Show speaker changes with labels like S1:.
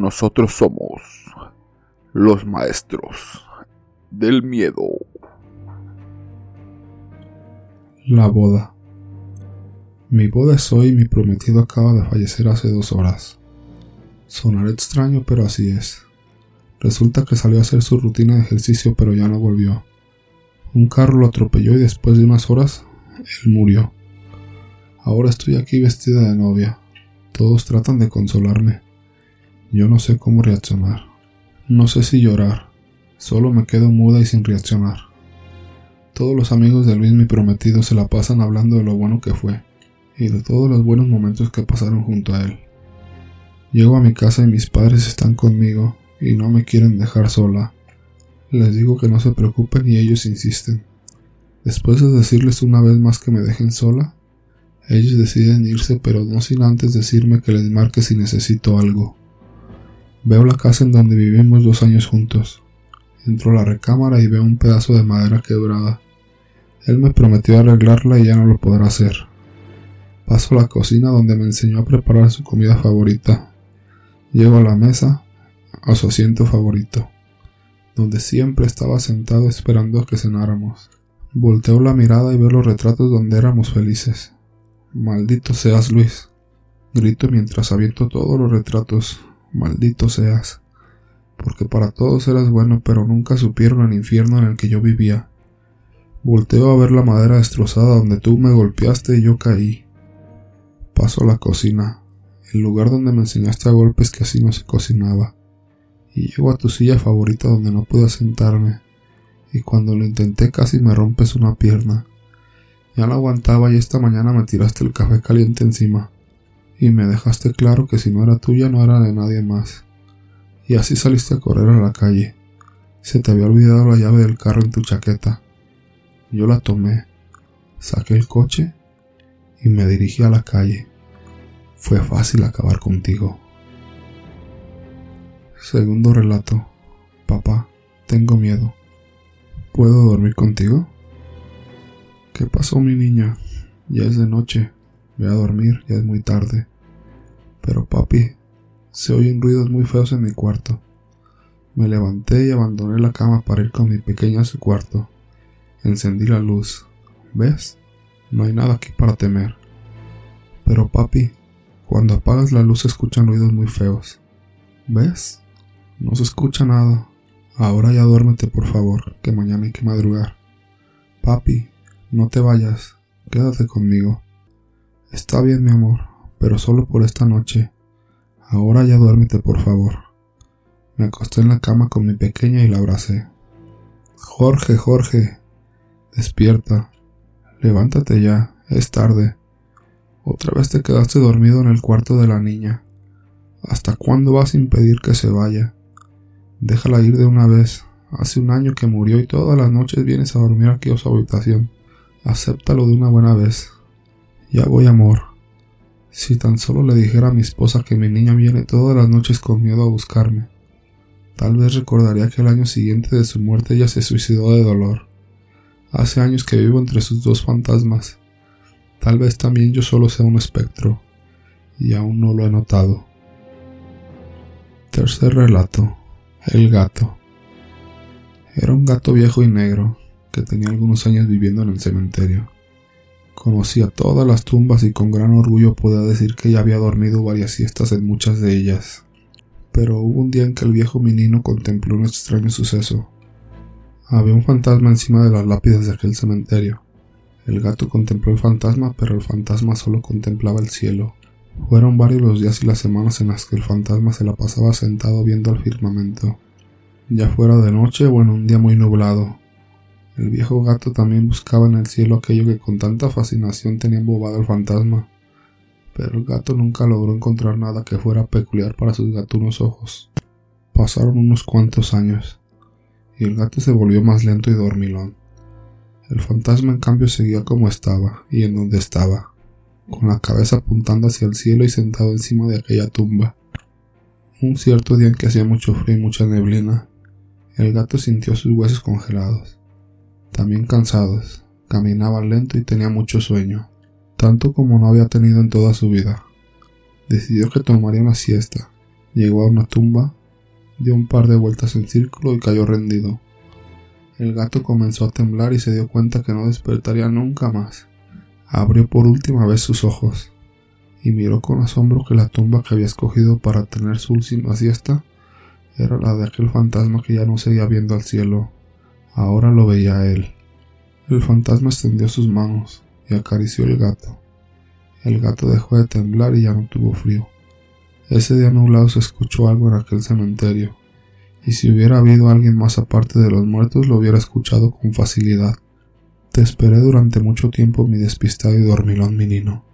S1: nosotros somos los maestros del miedo.
S2: La boda. Mi boda es hoy y mi prometido acaba de fallecer hace dos horas. Sonará extraño, pero así es. Resulta que salió a hacer su rutina de ejercicio, pero ya no volvió. Un carro lo atropelló y después de unas horas, él murió. Ahora estoy aquí vestida de novia. Todos tratan de consolarme. Yo no sé cómo reaccionar. No sé si llorar. Solo me quedo muda y sin reaccionar. Todos los amigos de Luis mi prometido se la pasan hablando de lo bueno que fue y de todos los buenos momentos que pasaron junto a él. Llego a mi casa y mis padres están conmigo y no me quieren dejar sola. Les digo que no se preocupen y ellos insisten. Después de decirles una vez más que me dejen sola, ellos deciden irse pero no sin antes decirme que les marque si necesito algo. Veo la casa en donde vivimos dos años juntos. Entro a la recámara y veo un pedazo de madera quebrada. Él me prometió arreglarla y ya no lo podrá hacer. Paso a la cocina donde me enseñó a preparar su comida favorita. Llego a la mesa, a su asiento favorito, donde siempre estaba sentado esperando que cenáramos. Volteo la mirada y veo los retratos donde éramos felices. Maldito seas, Luis. Grito mientras aviento todos los retratos. Maldito seas. Porque para todos eras bueno, pero nunca supieron el infierno en el que yo vivía. Volteo a ver la madera destrozada donde tú me golpeaste y yo caí. Paso a la cocina, el lugar donde me enseñaste a golpes que así no se cocinaba. Y llego a tu silla favorita donde no pude sentarme. Y cuando lo intenté casi me rompes una pierna. Ya no aguantaba y esta mañana me tiraste el café caliente encima. Y me dejaste claro que si no era tuya no era de nadie más. Y así saliste a correr a la calle. Se te había olvidado la llave del carro en tu chaqueta. Yo la tomé, saqué el coche y me dirigí a la calle. Fue fácil acabar contigo. Segundo relato. Papá, tengo miedo. ¿Puedo dormir contigo? ¿Qué pasó, mi niña? Ya es de noche. Ve a dormir, ya es muy tarde. Pero papi, se oyen ruidos muy feos en mi cuarto. Me levanté y abandoné la cama para ir con mi pequeña a su cuarto. Encendí la luz. ¿Ves? No hay nada aquí para temer. Pero papi, cuando apagas la luz se escuchan ruidos muy feos. ¿Ves? No se escucha nada. Ahora ya duérmete por favor, que mañana hay que madrugar. Papi, no te vayas, quédate conmigo. Está bien, mi amor, pero solo por esta noche. Ahora ya duérmete, por favor. Me acosté en la cama con mi pequeña y la abracé. Jorge, Jorge, despierta. Levántate ya, es tarde. Otra vez te quedaste dormido en el cuarto de la niña. ¿Hasta cuándo vas a impedir que se vaya? Déjala ir de una vez. Hace un año que murió y todas las noches vienes a dormir aquí a su habitación. Acéptalo de una buena vez. Ya voy, amor. Si tan solo le dijera a mi esposa que mi niña viene todas las noches con miedo a buscarme, tal vez recordaría que el año siguiente de su muerte ella se suicidó de dolor. Hace años que vivo entre sus dos fantasmas. Tal vez también yo solo sea un espectro, y aún no lo he notado. Tercer relato. El gato. Era un gato viejo y negro, que tenía algunos años viviendo en el cementerio. Conocía todas las tumbas y con gran orgullo podía decir que ya había dormido varias siestas en muchas de ellas. Pero hubo un día en que el viejo menino contempló un extraño suceso. Había un fantasma encima de las lápidas de aquel cementerio. El gato contempló el fantasma, pero el fantasma solo contemplaba el cielo. Fueron varios los días y las semanas en las que el fantasma se la pasaba sentado viendo al firmamento, ya fuera de noche o en un día muy nublado, el viejo gato también buscaba en el cielo aquello que con tanta fascinación tenía embobado al fantasma, pero el gato nunca logró encontrar nada que fuera peculiar para sus gatunos ojos. Pasaron unos cuantos años, y el gato se volvió más lento y dormilón. El fantasma en cambio seguía como estaba, y en donde estaba, con la cabeza apuntando hacia el cielo y sentado encima de aquella tumba. Un cierto día en que hacía mucho frío y mucha neblina, el gato sintió sus huesos congelados también cansados. Caminaba lento y tenía mucho sueño, tanto como no había tenido en toda su vida. Decidió que tomaría una siesta, Llegó a una tumba, dio un par de vueltas en círculo y cayó rendido. El gato comenzó a temblar y se dio cuenta que no despertaría nunca más. Abrió por última vez sus ojos y miró con asombro que la tumba que había escogido para tener su última siesta era la de aquel fantasma que ya no seguía viendo al cielo. Ahora lo veía él. El fantasma extendió sus manos y acarició el gato. El gato dejó de temblar y ya no tuvo frío. Ese día nublado se escuchó algo en aquel cementerio, y si hubiera habido alguien más aparte de los muertos lo hubiera escuchado con facilidad. Te esperé durante mucho tiempo mi despistado y dormilón menino.